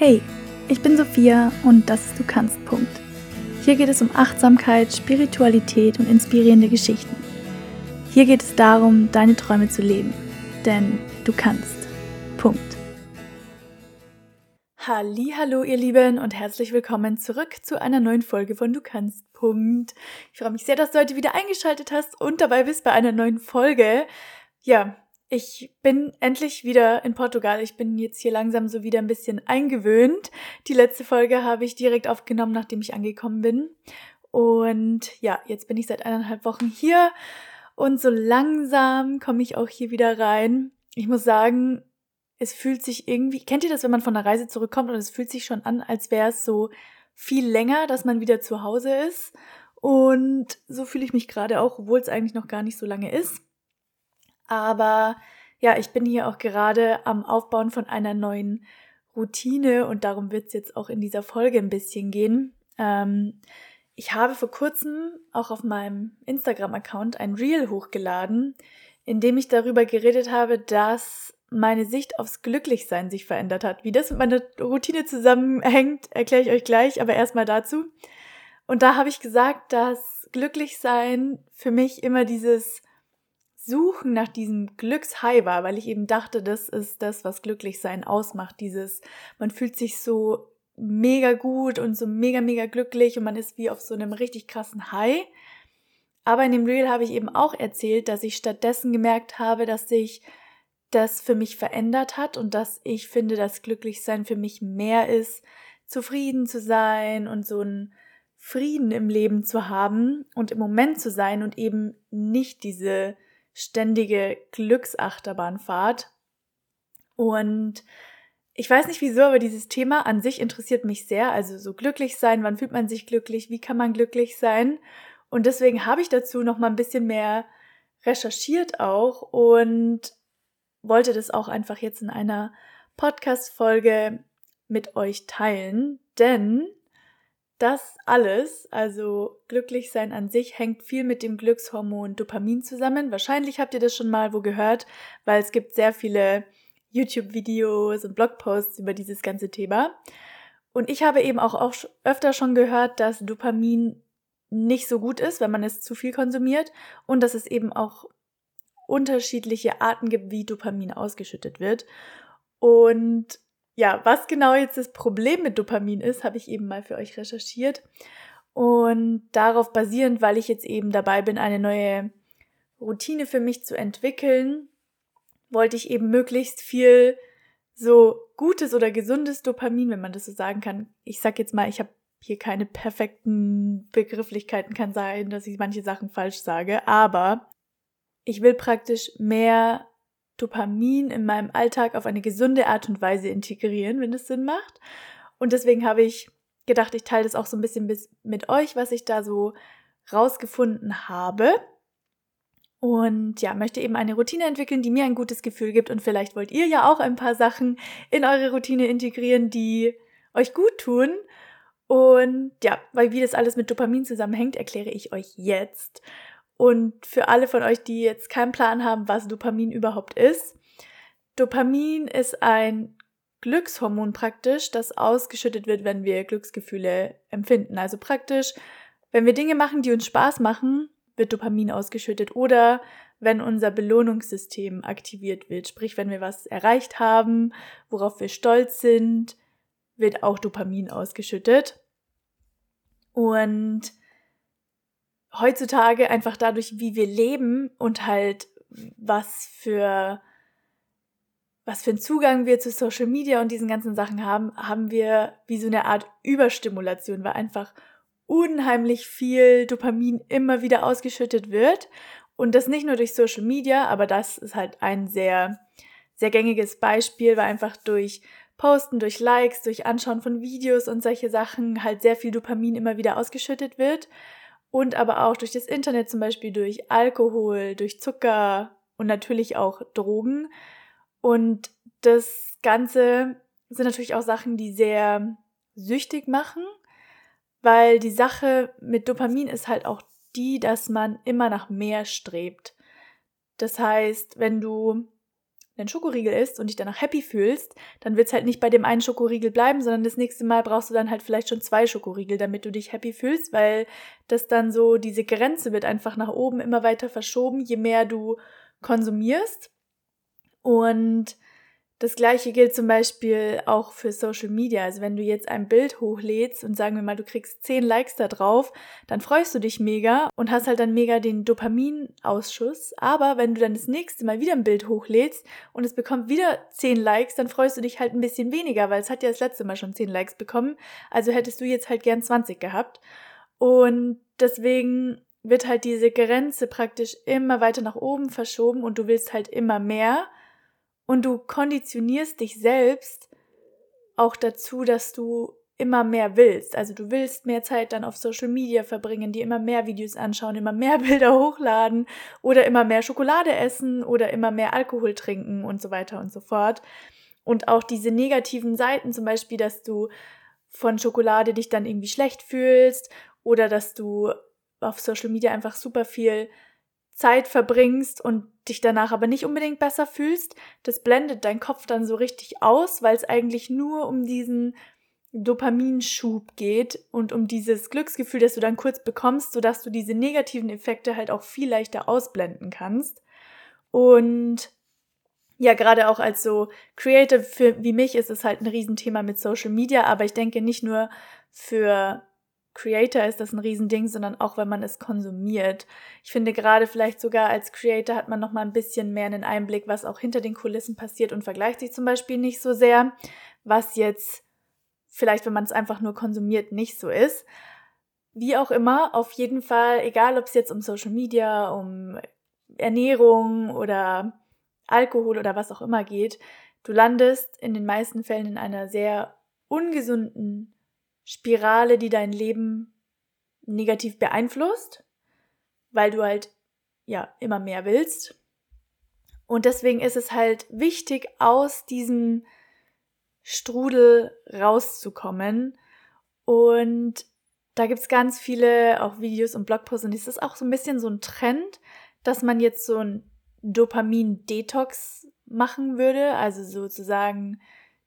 Hey, ich bin Sophia und das ist Du kannst. Punkt. Hier geht es um Achtsamkeit, Spiritualität und inspirierende Geschichten. Hier geht es darum, deine Träume zu leben. Denn du kannst. Punkt. Hallo, ihr Lieben und herzlich willkommen zurück zu einer neuen Folge von Du kannst. Punkt. Ich freue mich sehr, dass du heute wieder eingeschaltet hast und dabei bist bei einer neuen Folge. Ja, ich bin endlich wieder in Portugal. Ich bin jetzt hier langsam so wieder ein bisschen eingewöhnt. Die letzte Folge habe ich direkt aufgenommen, nachdem ich angekommen bin. Und ja, jetzt bin ich seit eineinhalb Wochen hier und so langsam komme ich auch hier wieder rein. Ich muss sagen, es fühlt sich irgendwie, kennt ihr das, wenn man von der Reise zurückkommt und es fühlt sich schon an, als wäre es so viel länger, dass man wieder zu Hause ist. Und so fühle ich mich gerade auch, obwohl es eigentlich noch gar nicht so lange ist. Aber ja, ich bin hier auch gerade am Aufbauen von einer neuen Routine und darum wird es jetzt auch in dieser Folge ein bisschen gehen. Ähm, ich habe vor kurzem auch auf meinem Instagram-Account ein Reel hochgeladen, in dem ich darüber geredet habe, dass meine Sicht aufs Glücklichsein sich verändert hat. Wie das mit meiner Routine zusammenhängt, erkläre ich euch gleich, aber erstmal dazu. Und da habe ich gesagt, dass Glücklichsein für mich immer dieses Suchen nach diesem Glückshigh war, weil ich eben dachte, das ist das, was Glücklichsein ausmacht. Dieses, man fühlt sich so mega gut und so mega, mega glücklich und man ist wie auf so einem richtig krassen High. Aber in dem Reel habe ich eben auch erzählt, dass ich stattdessen gemerkt habe, dass sich das für mich verändert hat und dass ich finde, dass Glücklichsein für mich mehr ist, zufrieden zu sein und so ein Frieden im Leben zu haben und im Moment zu sein und eben nicht diese ständige Glücksachterbahnfahrt. Und ich weiß nicht wieso, aber dieses Thema an sich interessiert mich sehr. Also so glücklich sein, wann fühlt man sich glücklich, wie kann man glücklich sein? Und deswegen habe ich dazu noch mal ein bisschen mehr recherchiert auch und wollte das auch einfach jetzt in einer Podcast-Folge mit euch teilen, denn das alles, also glücklich sein an sich, hängt viel mit dem Glückshormon Dopamin zusammen. Wahrscheinlich habt ihr das schon mal wo gehört, weil es gibt sehr viele YouTube-Videos und Blogposts über dieses ganze Thema. Und ich habe eben auch, öfter schon gehört, dass Dopamin nicht so gut ist, wenn man es zu viel konsumiert und dass es eben auch unterschiedliche Arten gibt, wie Dopamin ausgeschüttet wird. Und ja, was genau jetzt das Problem mit Dopamin ist, habe ich eben mal für euch recherchiert. Und darauf basierend, weil ich jetzt eben dabei bin, eine neue Routine für mich zu entwickeln, wollte ich eben möglichst viel so gutes oder gesundes Dopamin, wenn man das so sagen kann. Ich sag jetzt mal, ich habe hier keine perfekten Begrifflichkeiten, kann sein, dass ich manche Sachen falsch sage, aber ich will praktisch mehr Dopamin in meinem Alltag auf eine gesunde Art und Weise integrieren, wenn es Sinn macht. Und deswegen habe ich gedacht, ich teile das auch so ein bisschen mit euch, was ich da so rausgefunden habe. Und ja, möchte eben eine Routine entwickeln, die mir ein gutes Gefühl gibt. Und vielleicht wollt ihr ja auch ein paar Sachen in eure Routine integrieren, die euch gut tun. Und ja, weil wie das alles mit Dopamin zusammenhängt, erkläre ich euch jetzt. Und für alle von euch, die jetzt keinen Plan haben, was Dopamin überhaupt ist, Dopamin ist ein Glückshormon praktisch, das ausgeschüttet wird, wenn wir Glücksgefühle empfinden. Also praktisch, wenn wir Dinge machen, die uns Spaß machen, wird Dopamin ausgeschüttet oder wenn unser Belohnungssystem aktiviert wird, sprich wenn wir was erreicht haben, worauf wir stolz sind, wird auch Dopamin ausgeschüttet. Und heutzutage einfach dadurch, wie wir leben und halt was für was für einen Zugang wir zu Social Media und diesen ganzen Sachen haben, haben wir wie so eine Art Überstimulation, weil einfach unheimlich viel Dopamin immer wieder ausgeschüttet wird. Und das nicht nur durch Social Media, aber das ist halt ein sehr, sehr gängiges Beispiel, weil einfach durch Posten, durch Likes, durch Anschauen von Videos und solche Sachen halt sehr viel Dopamin immer wieder ausgeschüttet wird und aber auch durch das Internet, zum Beispiel durch Alkohol, durch Zucker und natürlich auch Drogen. Und das Ganze sind natürlich auch Sachen, die sehr süchtig machen, weil die Sache mit Dopamin ist halt auch die, dass man immer nach mehr strebt. Das heißt, wenn du einen Schokoriegel isst und dich danach happy fühlst, dann wird es halt nicht bei dem einen Schokoriegel bleiben, sondern das nächste Mal brauchst du dann halt vielleicht schon zwei Schokoriegel, damit du dich happy fühlst, weil das dann so, diese Grenze wird einfach nach oben immer weiter verschoben, je mehr du konsumierst. Und das gleiche gilt zum Beispiel auch für Social Media. Also wenn du jetzt ein Bild hochlädst und sagen wir mal, du kriegst 10 Likes da drauf, dann freust du dich mega und hast halt dann mega den Dopaminausschuss. Aber wenn du dann das nächste Mal wieder ein Bild hochlädst und es bekommt wieder 10 Likes, dann freust du dich halt ein bisschen weniger, weil es hat ja das letzte Mal schon 10 Likes bekommen. Also hättest du jetzt halt gern 20 gehabt. Und deswegen wird halt diese Grenze praktisch immer weiter nach oben verschoben und du willst halt immer mehr und du konditionierst dich selbst auch dazu, dass du immer mehr willst. Also du willst mehr Zeit dann auf Social Media verbringen, dir immer mehr Videos anschauen, immer mehr Bilder hochladen oder immer mehr Schokolade essen oder immer mehr Alkohol trinken und so weiter und so fort. Und auch diese negativen Seiten, zum Beispiel, dass du von Schokolade dich dann irgendwie schlecht fühlst oder dass du auf Social Media einfach super viel Zeit verbringst und dich danach aber nicht unbedingt besser fühlst, das blendet dein Kopf dann so richtig aus, weil es eigentlich nur um diesen Dopaminschub geht und um dieses Glücksgefühl, das du dann kurz bekommst, sodass du diese negativen Effekte halt auch viel leichter ausblenden kannst. Und ja, gerade auch als so Creative für, wie mich ist es halt ein Riesenthema mit Social Media, aber ich denke nicht nur für Creator ist das ein Riesending, sondern auch, wenn man es konsumiert. Ich finde gerade vielleicht sogar als Creator hat man noch mal ein bisschen mehr einen Einblick, was auch hinter den Kulissen passiert und vergleicht sich zum Beispiel nicht so sehr, was jetzt vielleicht, wenn man es einfach nur konsumiert, nicht so ist. Wie auch immer, auf jeden Fall, egal ob es jetzt um Social Media, um Ernährung oder Alkohol oder was auch immer geht, du landest in den meisten Fällen in einer sehr ungesunden Spirale, die dein Leben negativ beeinflusst, weil du halt ja immer mehr willst. Und deswegen ist es halt wichtig, aus diesem Strudel rauszukommen. Und da gibt es ganz viele auch Videos und Blogposts und es ist auch so ein bisschen so ein Trend, dass man jetzt so ein Dopamin-Detox machen würde. Also sozusagen,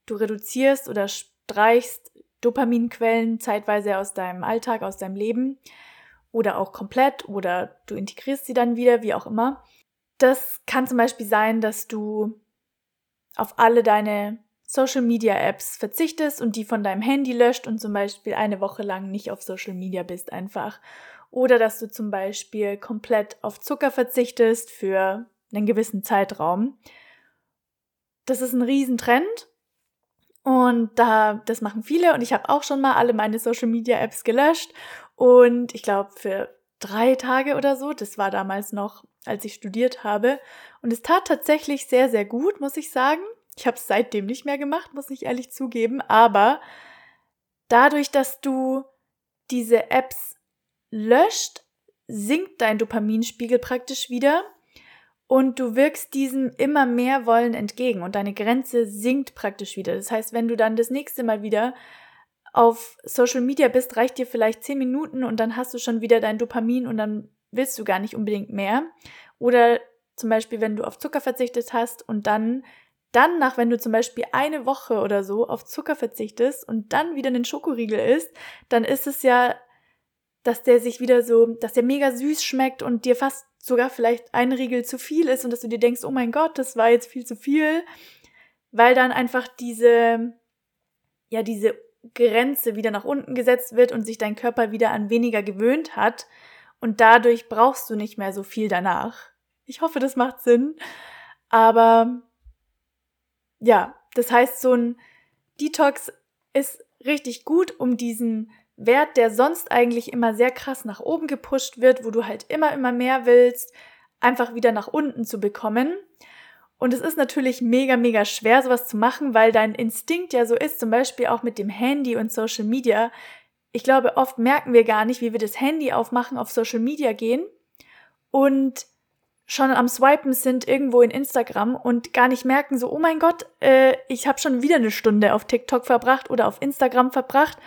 du reduzierst oder streichst Dopaminquellen zeitweise aus deinem Alltag, aus deinem Leben oder auch komplett oder du integrierst sie dann wieder, wie auch immer. Das kann zum Beispiel sein, dass du auf alle deine Social Media Apps verzichtest und die von deinem Handy löscht und zum Beispiel eine Woche lang nicht auf Social Media bist einfach. Oder dass du zum Beispiel komplett auf Zucker verzichtest für einen gewissen Zeitraum. Das ist ein Riesentrend und da, das machen viele und ich habe auch schon mal alle meine Social Media Apps gelöscht. Und ich glaube, für drei Tage oder so, das war damals noch, als ich studiert habe. Und es tat tatsächlich sehr, sehr gut, muss ich sagen. Ich habe es seitdem nicht mehr gemacht, muss ich ehrlich zugeben. Aber dadurch, dass du diese Apps löscht, sinkt dein Dopaminspiegel praktisch wieder und du wirkst diesem immer mehr Wollen entgegen und deine Grenze sinkt praktisch wieder. Das heißt, wenn du dann das nächste Mal wieder auf Social Media bist, reicht dir vielleicht zehn Minuten und dann hast du schon wieder dein Dopamin und dann willst du gar nicht unbedingt mehr. Oder zum Beispiel, wenn du auf Zucker verzichtet hast und dann dann nach, wenn du zum Beispiel eine Woche oder so auf Zucker verzichtest und dann wieder einen Schokoriegel isst, dann ist es ja, dass der sich wieder so, dass der mega süß schmeckt und dir fast sogar vielleicht ein Riegel zu viel ist und dass du dir denkst, oh mein Gott, das war jetzt viel zu viel, weil dann einfach diese, ja, diese Grenze wieder nach unten gesetzt wird und sich dein Körper wieder an weniger gewöhnt hat und dadurch brauchst du nicht mehr so viel danach. Ich hoffe, das macht Sinn. Aber ja, das heißt, so ein Detox ist richtig gut, um diesen Wert, der sonst eigentlich immer sehr krass nach oben gepusht wird, wo du halt immer, immer mehr willst, einfach wieder nach unten zu bekommen. Und es ist natürlich mega, mega schwer, sowas zu machen, weil dein Instinkt ja so ist, zum Beispiel auch mit dem Handy und Social Media. Ich glaube, oft merken wir gar nicht, wie wir das Handy aufmachen, auf Social Media gehen und schon am Swipen sind irgendwo in Instagram und gar nicht merken, so, oh mein Gott, äh, ich habe schon wieder eine Stunde auf TikTok verbracht oder auf Instagram verbracht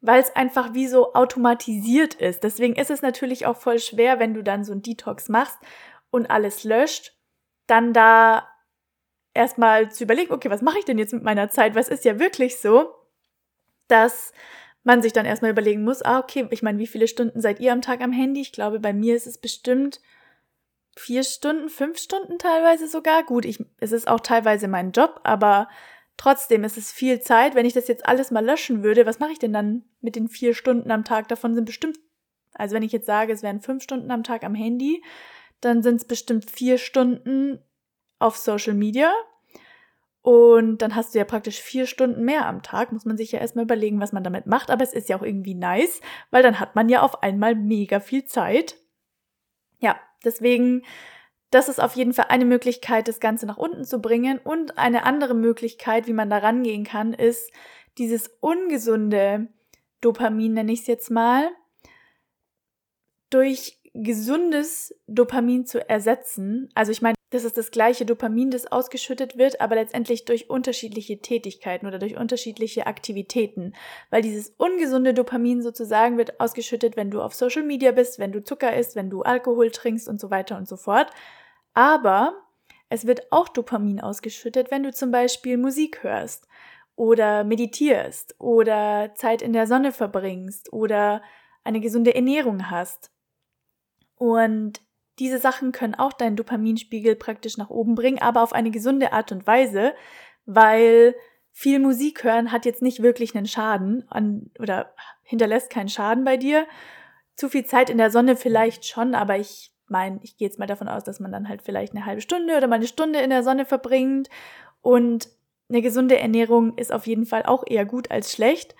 weil es einfach wie so automatisiert ist. Deswegen ist es natürlich auch voll schwer, wenn du dann so ein Detox machst und alles löscht, dann da erstmal zu überlegen, okay, was mache ich denn jetzt mit meiner Zeit? Was ist ja wirklich so, dass man sich dann erstmal überlegen muss, ah, okay, ich meine, wie viele Stunden seid ihr am Tag am Handy? Ich glaube, bei mir ist es bestimmt vier Stunden, fünf Stunden teilweise sogar. Gut, ich, es ist auch teilweise mein Job, aber trotzdem ist es viel Zeit. Wenn ich das jetzt alles mal löschen würde, was mache ich denn dann mit den vier Stunden am Tag? Davon sind bestimmt, also wenn ich jetzt sage, es wären fünf Stunden am Tag am Handy, dann sind es bestimmt vier Stunden auf Social Media. Und dann hast du ja praktisch vier Stunden mehr am Tag. Muss man sich ja erstmal überlegen, was man damit macht. Aber es ist ja auch irgendwie nice, weil dann hat man ja auf einmal mega viel Zeit. Ja, deswegen, das ist auf jeden Fall eine Möglichkeit, das Ganze nach unten zu bringen. Und eine andere Möglichkeit, wie man da rangehen kann, ist dieses ungesunde Dopamin, nenne ich es jetzt mal, durch gesundes Dopamin zu ersetzen. Also ich meine, das ist das gleiche Dopamin, das ausgeschüttet wird, aber letztendlich durch unterschiedliche Tätigkeiten oder durch unterschiedliche Aktivitäten. Weil dieses ungesunde Dopamin sozusagen wird ausgeschüttet, wenn du auf Social Media bist, wenn du Zucker isst, wenn du Alkohol trinkst und so weiter und so fort. Aber es wird auch Dopamin ausgeschüttet, wenn du zum Beispiel Musik hörst oder meditierst oder Zeit in der Sonne verbringst oder eine gesunde Ernährung hast. Und diese Sachen können auch deinen Dopaminspiegel praktisch nach oben bringen, aber auf eine gesunde Art und Weise, weil viel Musik hören hat jetzt nicht wirklich einen Schaden an, oder hinterlässt keinen Schaden bei dir. Zu viel Zeit in der Sonne vielleicht schon, aber ich meine, ich gehe jetzt mal davon aus, dass man dann halt vielleicht eine halbe Stunde oder mal eine Stunde in der Sonne verbringt und eine gesunde Ernährung ist auf jeden Fall auch eher gut als schlecht.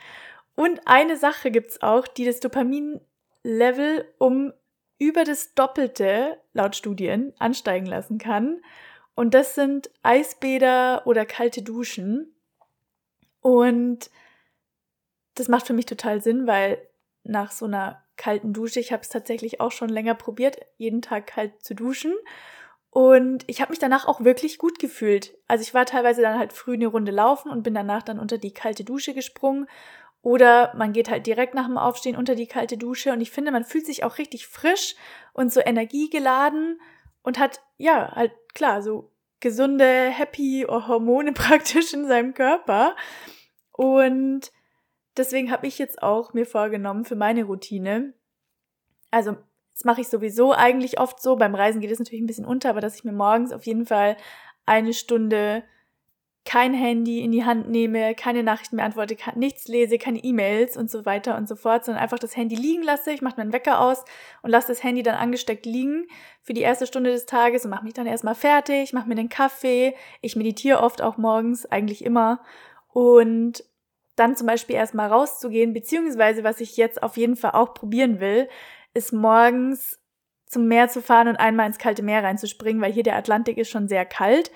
Und eine Sache gibt's auch, die das Dopaminlevel um über das Doppelte laut Studien ansteigen lassen kann. Und das sind Eisbäder oder kalte Duschen. Und das macht für mich total Sinn, weil nach so einer kalten Dusche, ich habe es tatsächlich auch schon länger probiert, jeden Tag kalt zu duschen. Und ich habe mich danach auch wirklich gut gefühlt. Also ich war teilweise dann halt früh eine Runde laufen und bin danach dann unter die kalte Dusche gesprungen oder man geht halt direkt nach dem Aufstehen unter die kalte Dusche. Und ich finde, man fühlt sich auch richtig frisch und so energiegeladen und hat, ja, halt klar, so gesunde, happy Hormone praktisch in seinem Körper. Und deswegen habe ich jetzt auch mir vorgenommen für meine Routine, also das mache ich sowieso eigentlich oft so, beim Reisen geht es natürlich ein bisschen unter, aber dass ich mir morgens auf jeden Fall eine Stunde kein Handy in die Hand nehme, keine Nachrichten mehr antworte, nichts lese, keine E-Mails und so weiter und so fort, sondern einfach das Handy liegen lasse. Ich mache meinen Wecker aus und lasse das Handy dann angesteckt liegen für die erste Stunde des Tages und mache mich dann erstmal fertig, mache mir den Kaffee. Ich meditiere oft auch morgens, eigentlich immer. Und dann zum Beispiel erstmal rauszugehen, beziehungsweise was ich jetzt auf jeden Fall auch probieren will, ist morgens zum Meer zu fahren und einmal ins kalte Meer reinzuspringen, weil hier der Atlantik ist schon sehr kalt.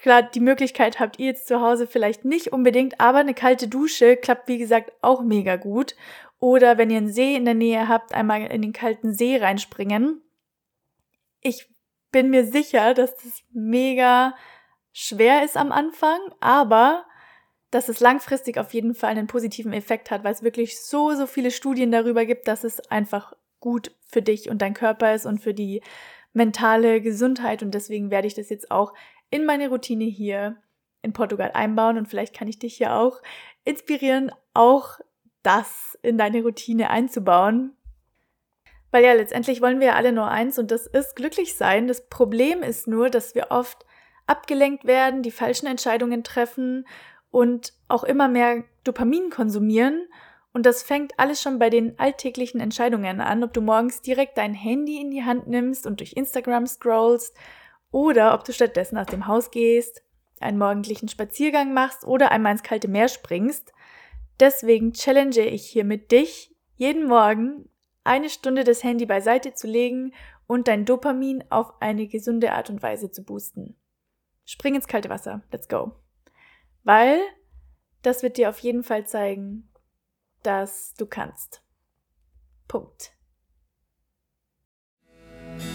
Klar, die Möglichkeit habt ihr jetzt zu Hause vielleicht nicht unbedingt, aber eine kalte Dusche klappt wie gesagt auch mega gut. Oder wenn ihr einen See in der Nähe habt, einmal in den kalten See reinspringen. Ich bin mir sicher, dass das mega schwer ist am Anfang, aber dass es langfristig auf jeden Fall einen positiven Effekt hat, weil es wirklich so, so viele Studien darüber gibt, dass es einfach gut für dich und dein Körper ist und für die mentale Gesundheit. Und deswegen werde ich das jetzt auch in meine Routine hier in Portugal einbauen und vielleicht kann ich dich ja auch inspirieren, auch das in deine Routine einzubauen. Weil ja, letztendlich wollen wir ja alle nur eins und das ist glücklich sein. Das Problem ist nur, dass wir oft abgelenkt werden, die falschen Entscheidungen treffen und auch immer mehr Dopamin konsumieren. Und das fängt alles schon bei den alltäglichen Entscheidungen an, ob du morgens direkt dein Handy in die Hand nimmst und durch Instagram scrollst oder ob du stattdessen aus dem Haus gehst, einen morgendlichen Spaziergang machst oder einmal ins kalte Meer springst. Deswegen challenge ich hier mit dich, jeden Morgen eine Stunde das Handy beiseite zu legen und dein Dopamin auf eine gesunde Art und Weise zu boosten. Spring ins kalte Wasser. Let's go. Weil das wird dir auf jeden Fall zeigen, dass du kannst. Punkt.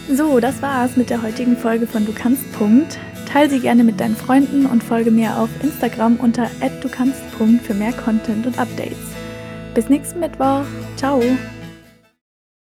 So, das war's mit der heutigen Folge von Du kannst. Punkt. Teil sie gerne mit deinen Freunden und folge mir auf Instagram unter @du kannst. für mehr Content und Updates. Bis nächsten Mittwoch. Ciao.